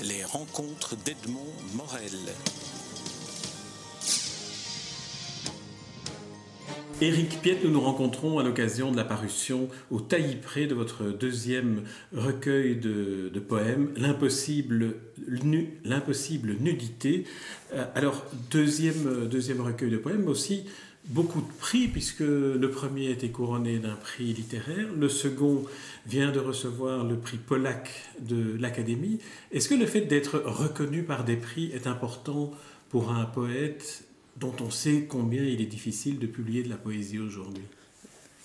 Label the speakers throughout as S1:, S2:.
S1: Les rencontres d'Edmond Morel.
S2: Éric Piette, nous nous rencontrons à l'occasion de la parution au taillis près de votre deuxième recueil de, poèmes, L'impossible nu, nudité. Euh, alors, deuxième, deuxième recueil de poèmes, aussi beaucoup de prix, puisque le premier a été couronné d'un prix littéraire, le second vient de recevoir le prix Pollack de l'Académie. Est-ce que le fait d'être reconnu par des prix est important pour un poète dont on sait combien il est difficile de publier de la poésie aujourd'hui?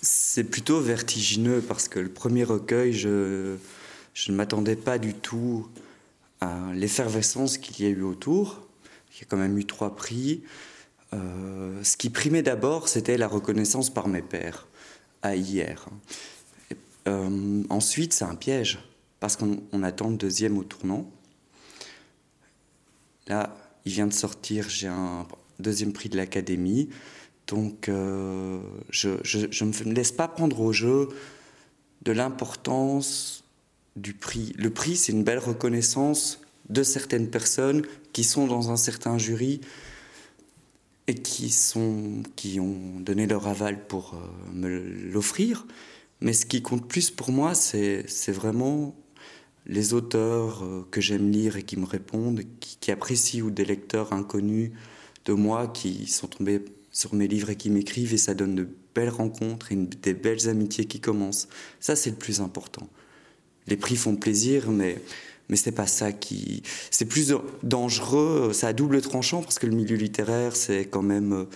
S3: C'est plutôt vertigineux parce que le premier recueil, je, je ne m'attendais pas du tout à l'effervescence qu'il y a eu autour. Il y a quand même eu trois prix. Euh, ce qui primait d'abord, c'était la reconnaissance par mes pairs, à hier. Euh, ensuite, c'est un piège, parce qu'on attend le deuxième au tournant. Là, il vient de sortir, j'ai un deuxième prix de l'Académie. Donc, euh, je ne me laisse pas prendre au jeu de l'importance du prix. Le prix, c'est une belle reconnaissance de certaines personnes qui sont dans un certain jury et qui, sont, qui ont donné leur aval pour euh, me l'offrir. Mais ce qui compte plus pour moi, c'est vraiment les auteurs euh, que j'aime lire et qui me répondent, qui, apprécient, ou des lecteurs inconnus de moi qui sont tombés sur mes livres et qui m'écrivent, et ça donne de belles rencontres et des belles amitiés qui commencent. Ça, c'est le plus important. Les prix font plaisir, mais mais c'est pas ça qui. C'est plus dangereux, c'est à double tranchant parce que le milieu littéraire, c'est quand même.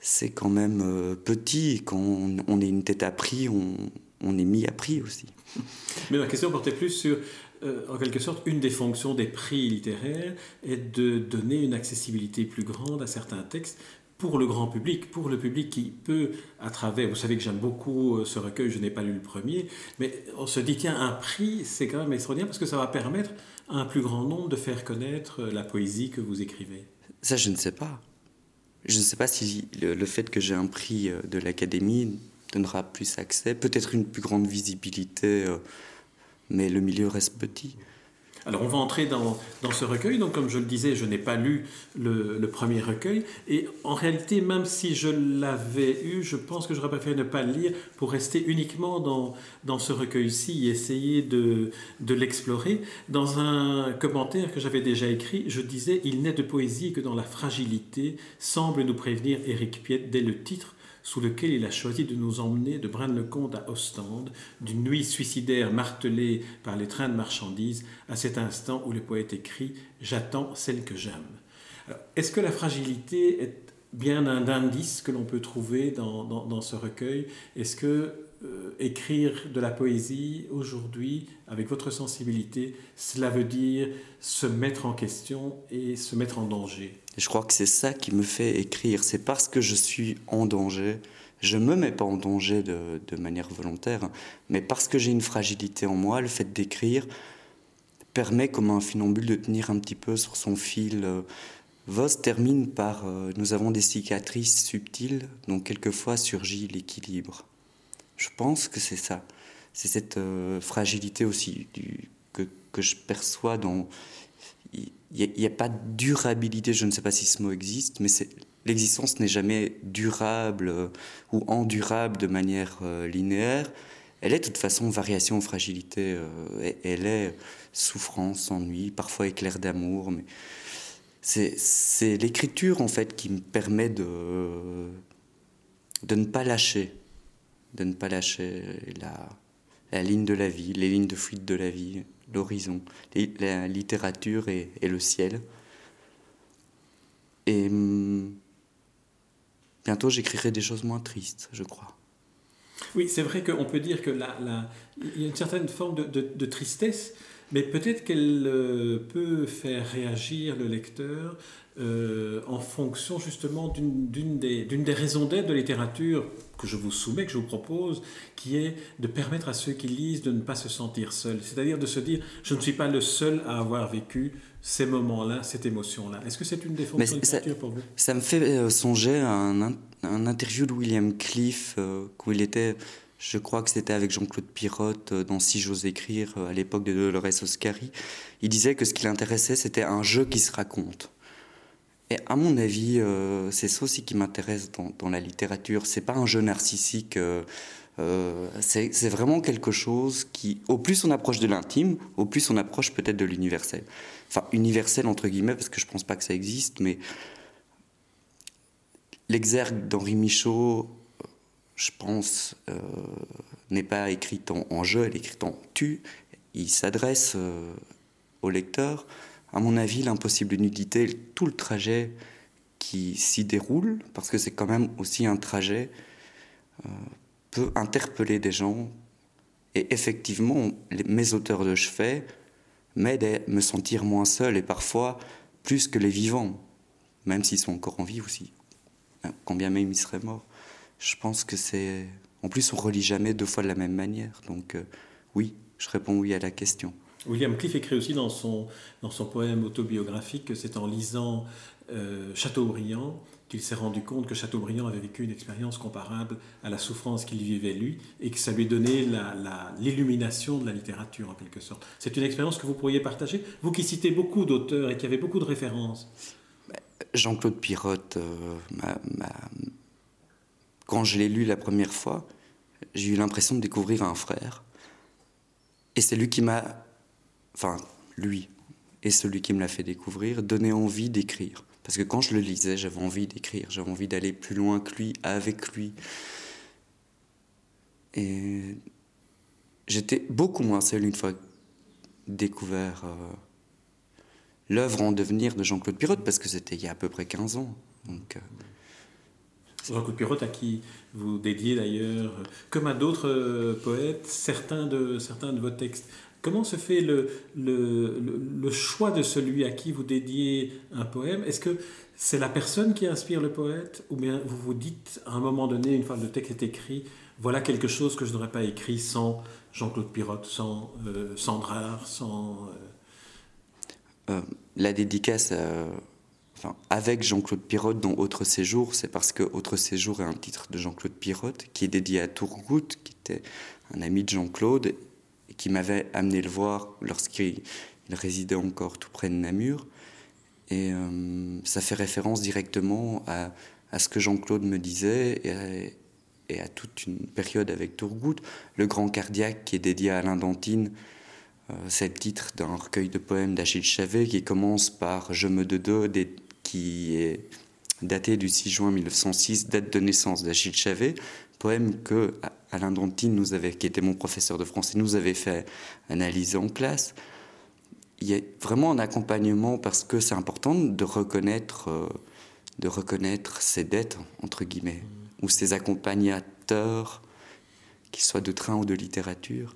S3: C'est quand même euh, petit. Quand on, est une tête à prix, on, on est mis à prix aussi.
S2: Mais ma question portait plus sur, euh, en quelque sorte, une des fonctions des prix littéraires est de donner une accessibilité plus grande à certains textes pour le grand public, pour le public qui peut, à travers, vous savez que j'aime beaucoup euh, ce recueil, je n'ai pas lu le premier, mais on se dit, tiens, un prix, c'est quand même extraordinaire parce que ça va permettre à un plus grand nombre de faire connaître euh, la poésie que vous écrivez.
S3: Ça, je ne sais pas. Je ne sais pas si le, fait que j'ai un prix euh, de l'Académie donnera plus accès, peut-être une plus grande visibilité, mais le milieu reste petit.
S2: Alors on va entrer dans, ce recueil. Donc comme je le disais, je n'ai pas lu le, premier recueil. Et en réalité, même si je l'avais eu, je pense que j'aurais préféré ne pas le lire pour rester uniquement dans, dans ce recueil-ci et essayer de, de l'explorer. Dans un commentaire que j'avais déjà écrit, je disais « Il n'est de poésie que dans la fragilité », semble nous prévenir Éric Piette dès le titre sous lequel il a choisi de nous emmener de Braine-le-Comte à Ostende, d'une nuit suicidaire martelée par les trains de marchandises, à cet instant où le poète écrit J'attends celle que j'aime. Est-ce que la fragilité est bien un indice que l'on peut trouver dans, dans, ce recueil? Est-ce que euh, écrire de la poésie aujourd'hui, avec votre sensibilité, cela veut dire se mettre en question et se mettre en danger
S3: je crois que c'est ça qui me fait écrire. C'est parce que je suis en danger. Je me mets pas en danger de, manière volontaire, mais parce que j'ai une fragilité en moi, le fait d'écrire permet, comme un funambule, de tenir un petit peu sur son fil. Voss termine par euh, Nous avons des cicatrices subtiles, dont quelquefois surgit l'équilibre. Je pense que c'est ça. C'est cette euh, fragilité aussi que, que je perçois dans il n'y a, pas de durabilité, je ne sais pas si ce mot existe, mais l'existence n'est jamais durable euh, ou endurable de manière euh, linéaire. Elle est de toute façon variation, fragilité, elle est souffrance, ennui, parfois éclair d'amour, mais c'est l'écriture en fait qui me permet de, de ne pas lâcher, de ne pas lâcher la, la ligne de la vie, les lignes de fuite de la vie l'horizon, la littérature et, le ciel. Et hum, bientôt j'écrirai des choses moins tristes, je crois.
S2: Oui, c'est vrai qu'on peut dire que la, il y a une certaine forme de, tristesse, mais peut-être qu'elle euh, peut faire réagir le lecteur euh, en fonction justement d'une des, des, raisons d'être de littérature que je vous soumets, que je vous propose, qui est de permettre à ceux qui lisent de ne pas se sentir seuls. C'est-à-dire de se dire, je ne suis pas le seul à avoir vécu ces moments-là, cette émotion-là. Est-ce que c'est une des fonctions de l'écriture pour vous?
S3: Ça me fait euh, songer à un, un, interview de William Cliff, euh, où il était je crois que c'était avec Jean-Claude Pirotte dans Si j'ose écrire à l'époque de Dolores Oscari. Il disait que ce qui l'intéressait, c'était un jeu qui se raconte. Et à mon avis, c'est ça aussi qui m'intéresse dans, la littérature. C'est pas un jeu narcissique. c'est vraiment quelque chose qui, au plus on approche de l'intime, au plus on approche peut-être de l'universel. Enfin, universel entre guillemets, parce que je pense pas que ça existe, mais L'exergue d'Henri Michaud, je pense, euh, n'est pas écrite en, jeu, elle est écrite en tu. Il s'adresse euh, au lecteur. À mon avis, l'impossible nudité, tout le trajet qui s'y déroule, parce que c'est quand même aussi un trajet, euh, peut interpeller des gens. Et effectivement, mes auteurs de chevet m'aident à me sentir moins seul et parfois plus que les vivants, même s'ils sont encore en vie aussi quand bien même il serait mort. Je pense que c'est. En plus, on relit jamais deux fois de la même manière. Donc, euh, oui, je réponds oui à la question.
S2: William Cliff écrit aussi dans son, dans son poème autobiographique que c'est en lisant euh, Chateaubriand qu'il s'est rendu compte que Chateaubriand avait vécu une expérience comparable à la souffrance qu'il vivait lui et que ça lui donnait l'illumination de la littérature en quelque sorte. C'est une expérience que vous pourriez partager, vous qui citez beaucoup d'auteurs et qui avez beaucoup de références.
S3: Jean-Claude Pirotte, euh, quand je l'ai lu la première fois, j'ai eu l'impression de découvrir un frère. Et c'est lui qui m'a, enfin lui, et celui qui me l'a fait découvrir, donné envie d'écrire. Parce que quand je le lisais, j'avais envie d'écrire, j'avais envie d'aller plus loin que lui, avec lui. Et j'étais beaucoup moins seul une fois découvert euh, l'œuvre en devenir de Jean-Claude Pirotte, parce que c'était il y a à peu près 15 ans. Euh,
S2: Jean-Claude Pirotte, à qui vous dédiez d'ailleurs, comme à d'autres euh, poètes, certains de, certains de vos textes. Comment se fait le, le, le, choix de celui à qui vous dédiez un poème? Est-ce que c'est la personne qui inspire le poète? Ou bien vous vous dites, à un moment donné, une fois le texte est écrit, voilà quelque chose que je n'aurais pas écrit sans Jean-Claude Pirotte, sans euh, Sandrard, sans...
S3: Euh, la dédicace euh, avec Jean-Claude Pirotte dans Autre Séjour, c'est parce que Autre Séjour est un titre de Jean-Claude Pirotte qui est dédié à Tourgout, qui était un ami de Jean-Claude qui m'avait amené le voir lorsqu'il résidait encore tout près de Namur. Et euh, ça fait référence directement à, ce que Jean-Claude me disait et à, toute une période avec Tourgout. Le Grand Cardiaque qui est dédié à Alain Dantine euh, c'est le titre d'un recueil de poèmes d'Achille Chavet qui commence par Je me deux, qui est daté du 6 juin 1906, date de naissance d'Achille Chavet, poème que Alain Dantine, nous avait, qui était mon professeur de français, nous avait fait analyser en classe. Il y a vraiment un accompagnement parce que c'est important de reconnaître, euh, de reconnaître ses dettes, entre guillemets, ou ses accompagnateurs, qu'ils soient de train ou de littérature.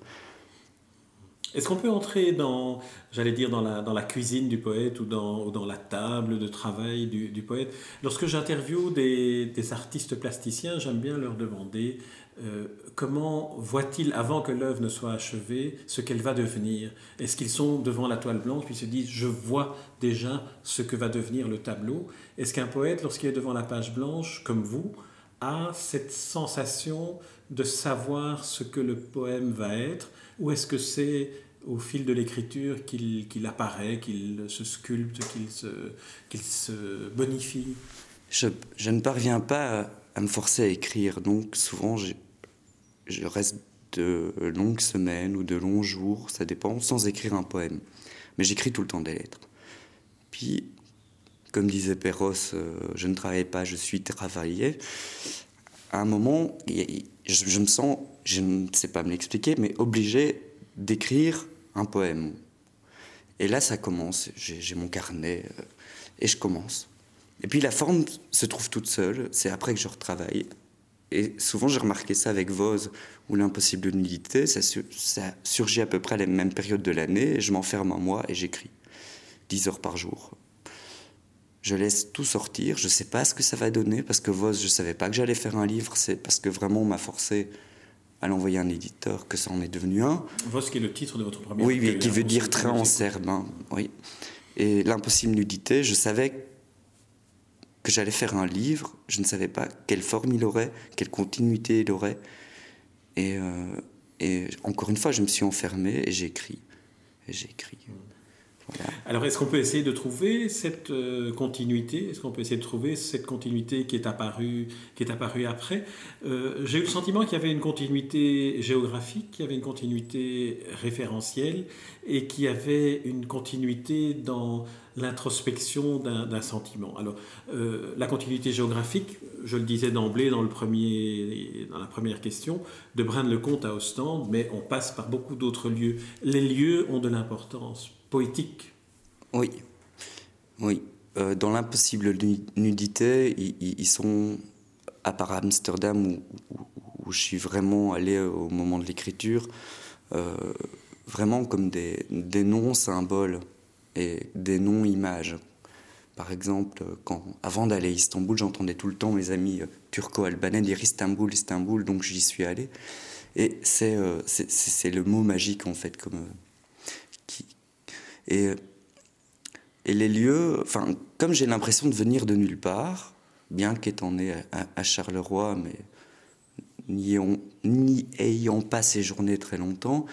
S2: Est-ce qu'on peut entrer dans, j'allais dire, dans la, dans la cuisine du poète ou dans, dans la table de travail du, du poète? Lorsque j'interviewe des, des, artistes plasticiens, j'aime bien leur demander euh, comment voient-ils, avant que l'œuvre ne soit achevée, ce qu'elle va devenir? Est-ce qu'ils sont devant la toile blanche puis se disent, je vois déjà ce que va devenir le tableau? Est-ce qu'un poète, lorsqu'il est devant la page blanche, comme vous, a cette sensation de savoir ce que le poème va être ou est-ce que c'est au fil de l'écriture qu'il apparaît, qu'il se sculpte, qu'il se, se, bonifie?
S3: Je, je, ne parviens pas à, me forcer à écrire, donc souvent je, je reste de longues semaines ou de longs jours, ça dépend, sans écrire un poème. Mais j'écris tout le temps des lettres. Puis, comme disait Perros, euh, je ne travaille pas, je suis travaillé. À un moment, je me sens je ne sais pas me l'expliquer, mais obligé d'écrire un poème. Et là, ça commence. J'ai mon carnet euh, et je commence. Et puis la forme se trouve toute seule. C'est après que je retravaille. Et souvent, j'ai remarqué ça avec Voz ou l'impossible nudité. Ça, ça surgit à peu près à la même période de l'année. Je m'enferme en moi et j'écris 10 heures par jour. Je laisse tout sortir. Je ne sais pas ce que ça va donner parce que Voz, je ne savais pas que j'allais faire un livre. C'est parce que vraiment on m'a forcé à l'envoyer un éditeur que ça en est devenu un.
S2: Vos qui est le titre de votre premier
S3: Oui, oui qui veut dire train en serbe. Hein, oui. Et l'impossible nudité, je savais que j'allais faire un livre, je ne savais pas quelle forme il aurait, quelle continuité il aurait. Et, et encore une fois, je me suis enfermé et j'ai écrit. Et j'ai écrit.
S2: Alors, est-ce qu'on peut essayer de trouver cette euh, continuité? Est-ce qu'on peut essayer de trouver cette continuité qui est apparue, qui est apparue après? Euh, J'ai eu le sentiment qu'il y avait une continuité géographique, qu'il y avait une continuité référentielle et qu'il y avait une continuité dans l'introspection d'un sentiment. Alors, euh, la continuité géographique, je le disais d'emblée dans, dans la première question, de Braine-le-Comte à Ostende, mais on passe par beaucoup d'autres lieux. Les lieux ont de l'importance poétique.
S3: Oui, oui. Euh, dans l'impossible nudité, ils, sont, à part Amsterdam, où, je suis vraiment allé au moment de l'écriture, euh, vraiment comme des, des noms-symboles et des noms-images. Par exemple, quand, avant d'aller à Istanbul, j'entendais tout le temps mes amis euh, turco-albanais dire Istanbul, Istanbul, donc j'y suis allé. Et c'est c'est le mot magique, en fait, comme, et, les lieux, enfin, comme j'ai l'impression de venir de nulle part, bien qu'étant né à, Charleroi, mais n'y ayant pas séjourné très longtemps,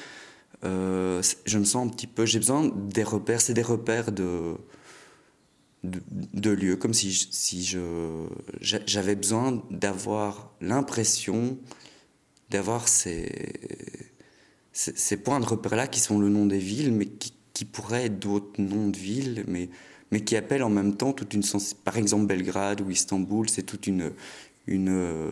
S3: euh, je me sens un petit peu, j'ai besoin des repères, c'est des repères de, de, lieux, comme si, si je, j'avais besoin d'avoir l'impression d'avoir ces, ces, ces, points de repère-là qui sont le nom des villes, mais qui, qui pourraient être d'autres noms de villes, mais, mais qui appellent en même temps toute une sens... Par exemple, Belgrade ou Istanbul, c'est toute une, une,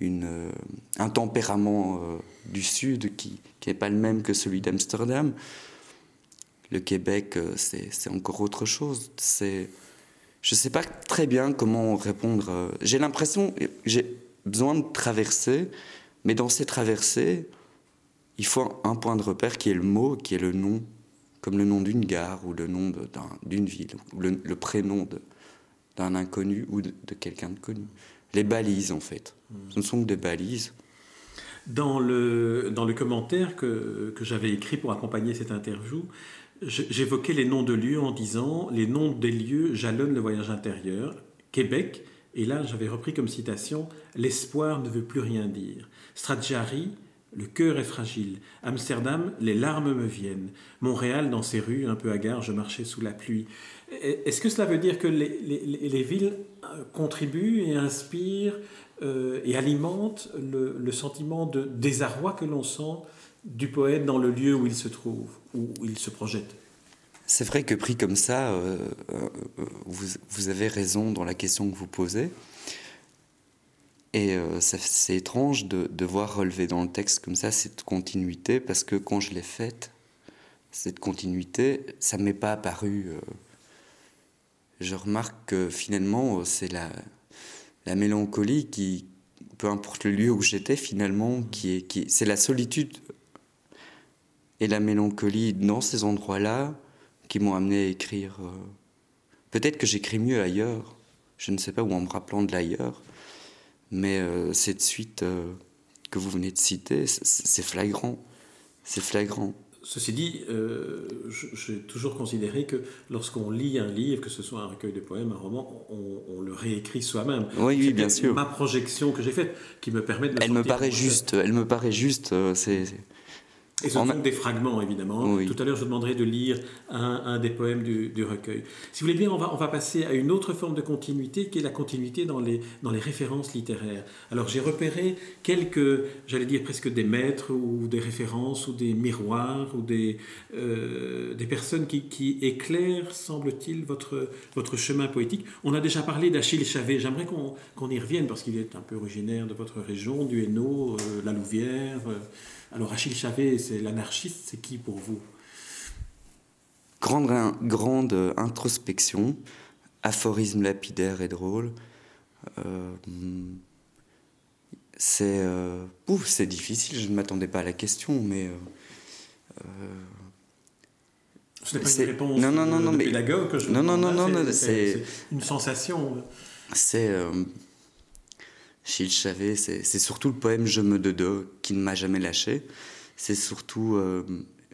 S3: une, un tempérament euh, du Sud qui n'est pas le même que celui d'Amsterdam. Le Québec, euh, c'est encore autre chose. C'est, je ne sais pas très bien comment répondre. Euh, j'ai l'impression, j'ai besoin de traverser, mais dans ces traversées, il faut un point de repère qui est le mot, qui est le nom comme le nom d'une gare ou le nom d'une ville, ou le, prénom d'un inconnu ou de, quelqu'un de connu. Les balises, en fait. Hmm. Ce ne sont que des balises.
S2: Dans le, dans le commentaire que, que j'avais écrit pour accompagner cette interview, j'évoquais les noms de lieux en disant les noms des lieux jalonnent le voyage intérieur. Québec, et là j'avais repris comme citation L'espoir ne veut plus rien dire. Stradiari, le cœur est fragile. Amsterdam, les larmes me viennent. Montréal, dans ses rues, un peu hagard, je marchais sous la pluie. Est-ce que cela veut dire que les, villes euh, contribuent et inspirent euh, et alimentent le, sentiment de désarroi que l'on sent du poète dans le lieu où il se trouve, où il se projette?
S3: C'est vrai que pris comme ça, euh, vous, avez raison dans la question que vous posez. Et euh, c'est étrange de, de, voir relever dans le texte comme ça cette continuité, parce que quand je l'ai faite, cette continuité, ça ne m'est pas apparu. Euh, je remarque que finalement, euh, c'est la, la mélancolie qui, peu importe le lieu où j'étais, finalement, qui est, qui, c'est la solitude et la mélancolie dans ces endroits-là qui m'ont amené à écrire. Peut-être que j'écris mieux ailleurs, je ne sais pas, ou en me rappelant de l'ailleurs. Mais euh, cette suite euh, que vous venez de citer, c'est flagrant. C'est flagrant.
S2: Ceci dit, euh, j'ai toujours considéré que lorsqu'on lit un livre, que ce soit un recueil de poèmes, un roman, on, le réécrit soi-même.
S3: Oui, oui, bien sûr.
S2: Ma projection que j'ai faite qui me permet de.
S3: Elle me paraît juste. Elle me paraît juste. C'est
S2: et ce sont des fragments, évidemment. Tout à l'heure, je demanderai de lire un, des poèmes du, recueil. Si vous voulez bien, on va, on va passer à une autre forme de continuité, qui est la continuité dans les, dans les références littéraires. Alors, j'ai repéré quelques, j'allais dire presque des maîtres, ou des références, ou des miroirs, ou des, euh, des personnes qui, qui éclairent, semble-t-il, votre, votre chemin poétique. On a déjà parlé d'Achille Chavet. J'aimerais qu'on y revienne, parce qu'il est un peu originaire de votre région, du Hainaut, euh, la Louvière. Euh, alors Achille Chavet, c'est l'anarchiste, c'est qui pour vous?
S3: Grande, grande introspection, aphorisme lapidaire et drôle. Euh, c'est euh, c'est difficile, je ne m'attendais pas à la question, mais.
S2: Euh, ce n'est pas une réponse non, non, non, non, mais, que je
S3: Non, non, non, non,
S2: c'est une sensation.
S3: C'est. Gilles Chavet, c'est surtout le poème Je me dodo qui ne m'a jamais lâché. C'est surtout. Euh,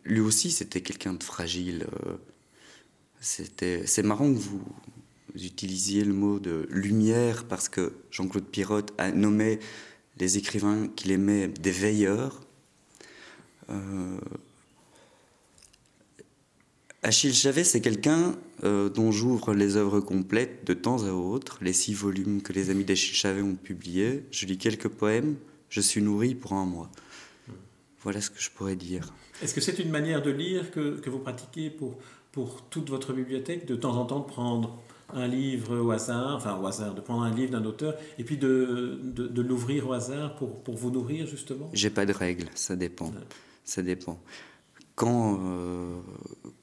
S3: lui aussi, c'était quelqu'un de fragile. Euh, c'était c'est marrant que vous, utilisiez le mot de lumière parce que Jean-Claude Pirotte a nommé les écrivains qu'il aimait des veilleurs. Euh, Achille Chavez, c'est quelqu'un dont j'ouvre les œuvres complètes de temps à autre, les six volumes que les amis d'Achille Chavez ont publiés. Je lis quelques poèmes, je suis nourri pour un mois. Voilà ce que je pourrais dire.
S2: Est-ce que c'est une manière de lire que, que, vous pratiquez pour, pour toute votre bibliothèque, de temps en temps de prendre un livre au hasard, enfin au hasard, de prendre un livre d'un auteur et puis de, de, de l'ouvrir au hasard pour, pour, vous nourrir justement?
S3: J'ai pas de règle, ça dépend. Ça dépend. Quand, euh,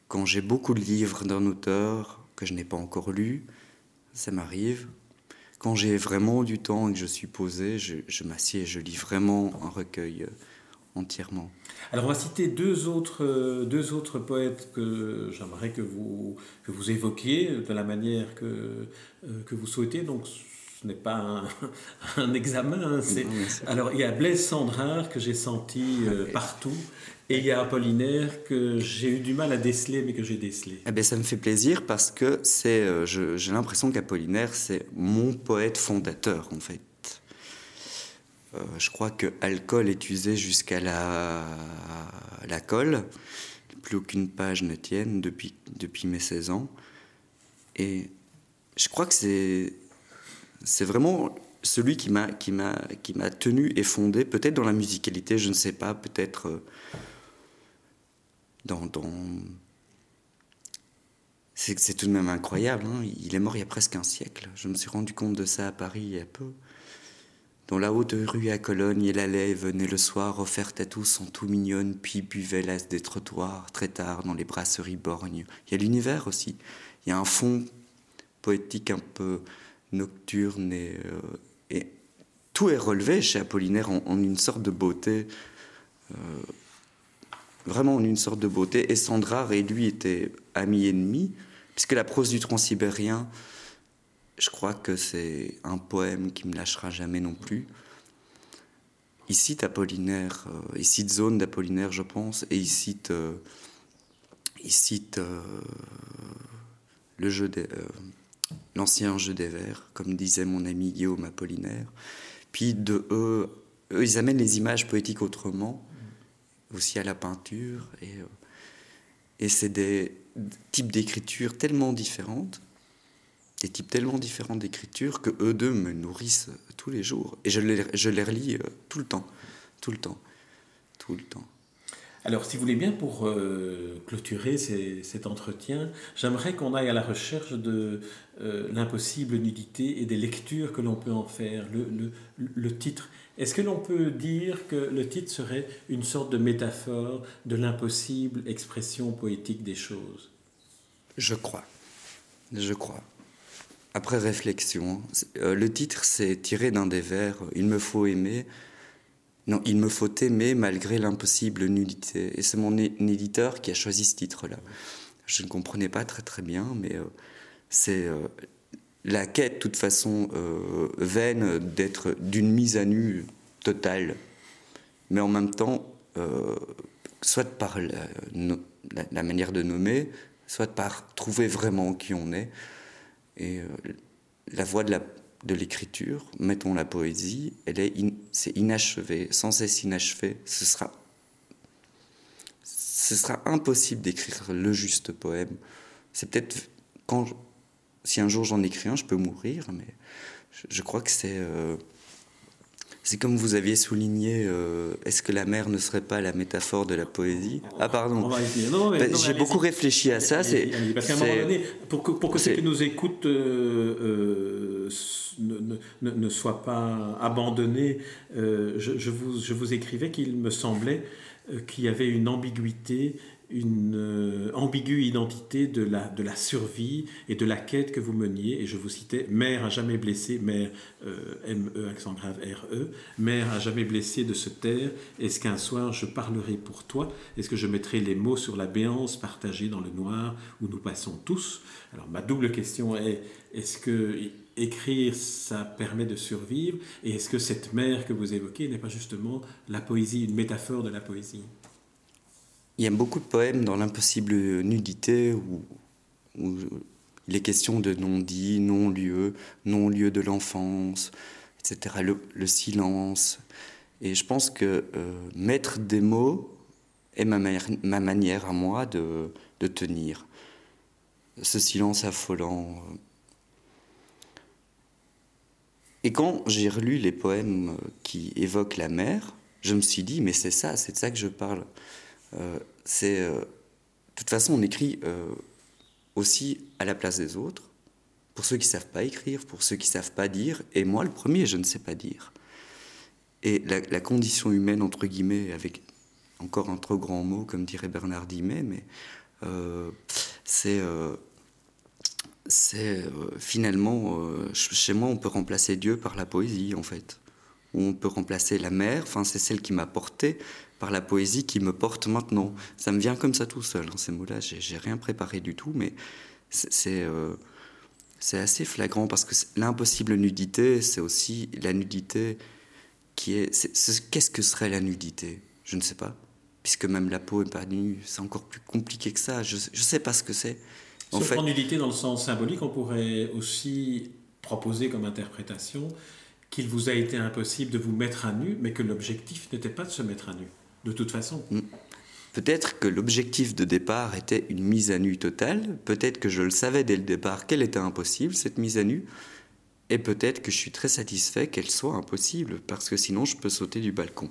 S3: quand j'ai beaucoup de livres d'un auteur que je n'ai pas encore lu, ça m'arrive. Quand j'ai vraiment du temps et que je suis posé, je, je m'assieds et je lis vraiment un recueil euh, entièrement.
S2: Alors on va citer deux autres, euh, deux autres poètes que j'aimerais que vous, que vous évoquiez de la manière que, euh, que vous souhaitez. Donc ce n'est pas un, un examen. Hein, c'est... Alors il y a Blaise Sandrard que j'ai senti euh, partout. Et il y a Apollinaire que j'ai eu du mal à déceler, mais que j'ai décelé.
S3: Eh bien, ça me fait plaisir parce que c'est, euh, je, j'ai l'impression qu'Apollinaire, c'est mon poète fondateur, en fait. Euh, je crois que alcool est usé jusqu'à la, colle. Plus aucune page ne tienne depuis, mes 16 ans. Et je crois que c'est, vraiment celui qui m'a, tenu et fondé, peut-être dans la musicalité, je ne sais pas, peut-être euh, dans... c'est tout de même incroyable. Hein il est mort il y a presque un siècle. Je me suis rendu compte de ça à Paris il y a peu. Dans la haute rue à Cologne, et venait le soir, offerte à tous en tout mignonne, puis buvait l'as des trottoirs, très tard, dans les brasseries borgnes. Il y a l'univers aussi. Il y a un fond poétique un peu nocturne et, euh, et tout est relevé chez Apollinaire en, une sorte de beauté, euh, vraiment en une sorte de beauté. Et Sandrard et lui étaient amis-ennemis, puisque la prose du transsibérien, je crois que c'est un poème qui me lâchera jamais non plus. Il cite Apollinaire, euh, il cite Zone d'Apollinaire, je pense, et il cite, euh, euh, le jeu des, l'ancien jeu des vers, comme disait mon ami Guillaume Apollinaire. Puis de eux, eux, ils amènent les images poétiques autrement, aussi à la peinture, et, et c'est des types d'écriture tellement différentes des types tellement différents d'écriture que eux deux me nourrissent tous les jours. Et je les, je les relis euh, tout le temps, tout le temps, tout le temps.
S2: Alors, si vous voulez bien, pour euh, clôturer ces, cet entretien, j'aimerais qu'on aille à la recherche de euh, l'impossible nudité et des lectures que l'on peut en faire. Le, le, le titre, est-ce que l'on peut dire que le titre serait une sorte de métaphore de l'impossible expression poétique des choses?
S3: Je crois. Je crois. Après réflexion, euh, le titre c'est tiré d'un des vers Il me faut aimer. Non, il me faut aimer malgré l'impossible nudité. Et c'est mon éditeur qui a choisi ce titre-là. Je ne comprenais pas très très bien, mais euh, c'est euh, la quête, de toute façon, euh, vaine d'être d'une mise à nu totale. Mais en même temps, euh, soit par la, manière de nommer, soit par trouver vraiment qui on est. Et euh, la voie de la de l'écriture, mettons la poésie, elle est in, c'est inachevé, sans cesse inachevé. Ce sera, ce sera impossible d'écrire le juste poème. C'est peut-être quand, si un jour j'en écris un, je peux mourir, mais je, crois que c'est, euh, c'est comme vous aviez souligné. Euh, est-ce que la mer ne serait pas la métaphore de la poésie? Ah pardon. Ben, j'ai beaucoup réfléchi à ça. C'est
S2: parce qu'à un moment donné, pour que, pour que ceux qui nous écoutent euh, ne, ne, ne, soient pas abandonnés, euh, je, je, vous, je vous écrivais qu'il me semblait qu'il y avait une ambiguïté une euh, ambiguë identité de la, de la survie et de la quête que vous meniez. Et je vous citais Mère a jamais blessé, Mère euh, M-E, accent grave R-E, Mère a jamais blessé de se taire. Est-ce qu'un soir je parlerai pour toi? Est-ce que je mettrai les mots sur la béance partagée dans le noir où nous passons tous? Alors ma double question est est-ce que écrire, ça permet de survivre? Et est-ce que cette mère que vous évoquez n'est pas justement la poésie, une métaphore de la poésie?
S3: Il y a beaucoup de poèmes dans l'impossible nudité où, où, il est question de non-dit, non-lieu, non-lieu de l'enfance, etc. Le, silence. Et je pense que euh, mettre des mots est ma, ma manière à moi de, de tenir. Ce silence affolant. Et quand j'ai relu les poèmes qui évoquent la mer, je me suis dit, mais c'est ça, c'est de ça que je parle. Euh, c'est, euh, de toute façon, on écrit euh, aussi à la place des autres, pour ceux qui savent pas écrire, pour ceux qui savent pas dire, et moi le premier, je ne sais pas dire. Et la, condition humaine, entre guillemets, avec encore un trop grand mot, comme dirait Bernard Dimet, mais c'est finalement, chez moi, on peut remplacer Dieu par la poésie, en fait. On peut remplacer la mer, enfin, c'est celle qui m'a porté, par la poésie qui me porte maintenant. Ça me vient comme ça tout seul, hein, ces mots-là. J'ai rien préparé du tout, mais c'est euh, c'est assez flagrant parce que l'impossible nudité, c'est aussi la nudité qui est. Qu'est-ce que serait la nudité? Je ne sais pas. Puisque même la peau est pas nue, c'est encore plus compliqué que ça. Je ne sais pas ce que c'est.
S2: En fait, nudité dans le sens symbolique, on pourrait aussi proposer comme interprétation qu'il vous a été impossible de vous mettre à nu, mais que l'objectif n'était pas de se mettre à nu de toute façon. Mm.
S3: Peut-être que l'objectif de départ était une mise à nu totale, peut-être que je le savais dès le départ qu'elle était impossible, cette mise à nu, et peut-être que je suis très satisfait qu'elle soit impossible, parce que sinon je peux sauter du balcon.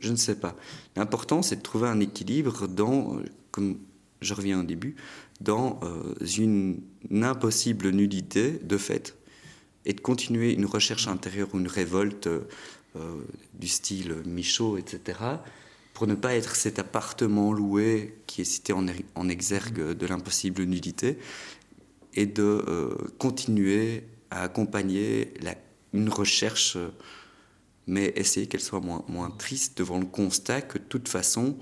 S3: Je, ne sais pas. L'important, c'est de trouver un équilibre dans, comme je reviens au début, dans euh, une, impossible nudité de fait, et de continuer une recherche intérieure ou une révolte. Euh, du style Michaud, etc., pour ne pas être cet appartement loué qui est cité en, er-, en exergue de l'impossible nudité, et de euh, continuer à accompagner la, une recherche, mais essayer qu'elle soit moins, moins triste devant le constat que de toute façon,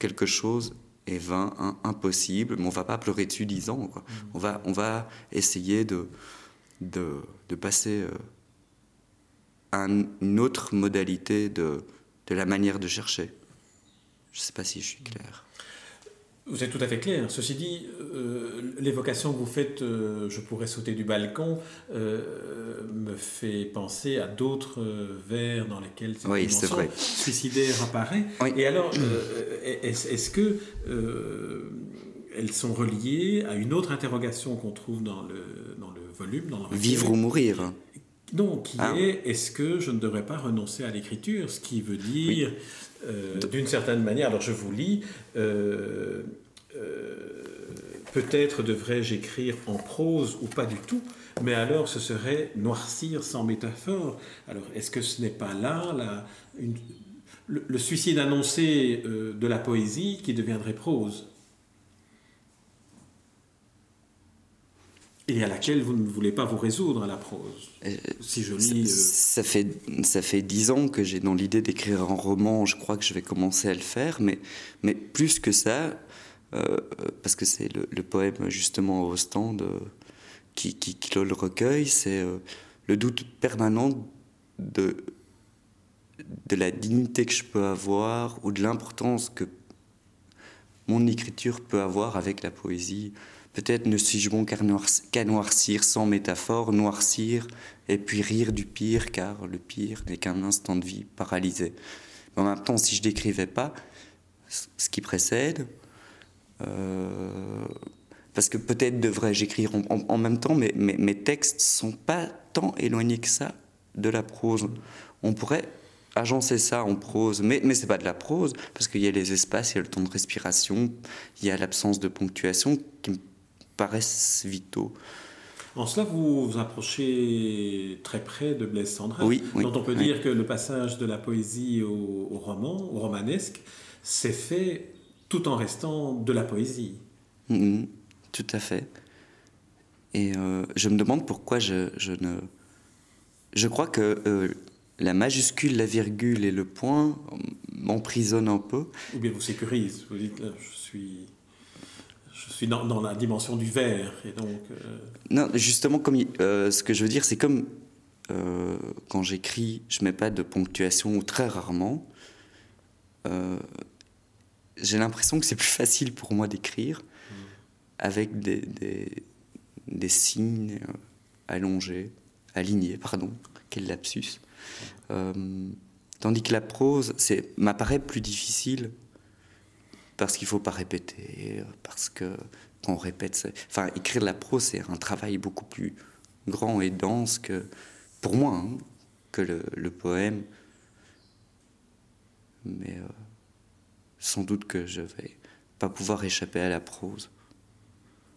S3: quelque chose est vain, impossible, mais on va pas pleurer dessus dix ans. Quoi. Mmh. On, va, on va essayer de, de, de passer... Euh, une autre modalité de, de la manière de chercher. Je ne sais pas si je suis clair.
S2: Vous êtes tout à fait clair. Ceci dit, euh, l'évocation que vous faites, euh, je pourrais sauter du balcon, euh, me fait penser à d'autres vers dans lesquels cette
S3: oui, dimension vrai.
S2: suicidaire apparaît. Et alors, est-ce que elles sont reliées à une autre interrogation qu'on trouve dans le, dans le volume dans le
S3: Vivre ou mourir
S2: donc, qui ah. est est-ce que je ne devrais pas renoncer à l'écriture? Ce qui veut dire, euh, d'une certaine manière, alors je vous lis, euh, euh, peut-être devrais-je écrire en prose ou pas du tout, mais alors ce serait noircir sans métaphore. Alors, est-ce que ce n'est pas là la, le, suicide annoncé de la poésie qui deviendrait prose? Et à laquelle vous ne voulez pas vous résoudre à la prose. Euh, si je lis.
S3: Ça, euh, fait, ça fait dix ans que j'ai dans l'idée d'écrire un roman, je crois que je vais commencer à le faire, mais, mais plus que ça, euh, parce que c'est le, poème justement au stand qui, qui, clôt le recueil, c'est le doute permanent de, de la dignité que je peux avoir ou de l'importance que mon écriture peut avoir avec la poésie. Peut-être ne suis-je bon qu'à noircir sans métaphore, noircir et puis rire du pire, car le pire n'est qu'un instant de vie paralysé. En même temps, si je décrivais pas ce qui précède, euh, parce que peut-être devrais-je écrire en, même temps, mais, mes textes sont pas tant éloignés que ça de la prose. On pourrait agencer ça en prose, mais, mais c'est pas de la prose, parce qu'il y a les espaces, il y a le temps de respiration, il y a l'absence de ponctuation qui me paraissent vitaux.
S2: En cela, vous vous approchez très près de Blaise Sandra,
S3: oui,
S2: dont on peut dire que le passage de la poésie au, roman, au romanesque, s'est fait tout en restant de la poésie.
S3: Mm-hmm. tout à fait. Et euh, je me demande pourquoi je, je, ne... Je crois que euh, la majuscule, la virgule et le point m'emprisonnent un peu.
S2: Ou bien vous sécurisent. Vous dites, là, je suis je suis dans, la dimension du verre. Et donc, euh,
S3: Non, justement, comme, euh, ce que je veux dire, c'est comme euh, quand j'écris, je mets pas de ponctuation ou très rarement. j'ai l'impression que c'est plus facile pour moi d'écrire mm. avec des, des, des signes allongés, alignés, pardon, quel lapsus. Euh, tandis que la prose m'apparaît plus difficile parce qu'il ne faut pas répéter, parce que quand on répète, enfin écrire la prose c'est un travail beaucoup plus grand et dense que pour moi hein, que le, poème. Mais euh, sans doute que je vais pas pouvoir échapper à la prose.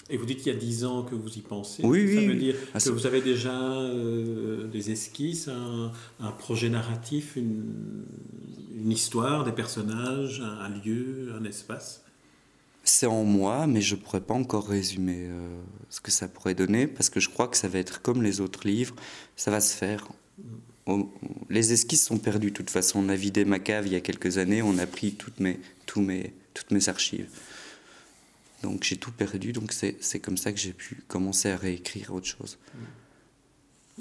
S2: Et vous dites qu'il y a dix ans que vous y pensez.
S3: Oui,
S2: Ça
S3: oui.
S2: veut dire ah, que vous avez déjà euh, des esquisses, un, projet narratif, une, histoire, des personnages, un, lieu, un espace?
S3: C'est en moi, mais je ne pourrais pas encore résumer euh, ce que ça pourrait donner, parce que je crois que ça va être comme les autres livres, ça va se faire. les esquisses sont perdues de toute façon. On a vidé ma cave il y a quelques années, on a pris toutes mes, tous mes, toutes mes archives. Donc j'ai tout perdu, donc c'est comme ça que j'ai pu commencer à réécrire autre chose.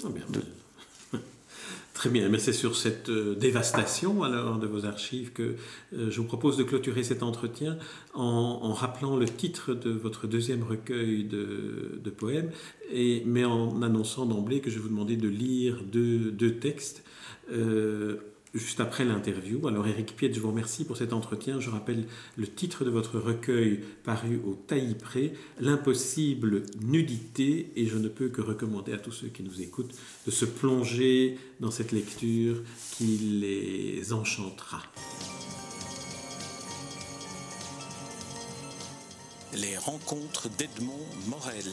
S2: Ah, Très bien, mais c'est sur cette euh, dévastation alors de vos archives que euh, je vous propose de clôturer cet entretien en, rappelant le titre de votre deuxième recueil de, poèmes, et, mais en annonçant d'emblée que je vais vous demander de lire deux, deux textes. Euh, juste après l'interview. Alors Eric Piet, je vous remercie pour cet entretien. Je rappelle le titre de votre recueil paru au Taillis-Pré, L'impossible nudité, et je ne peux que recommander à tous ceux qui nous écoutent de se plonger dans cette lecture qui les enchantera.
S1: Les rencontres d'Edmond Morel.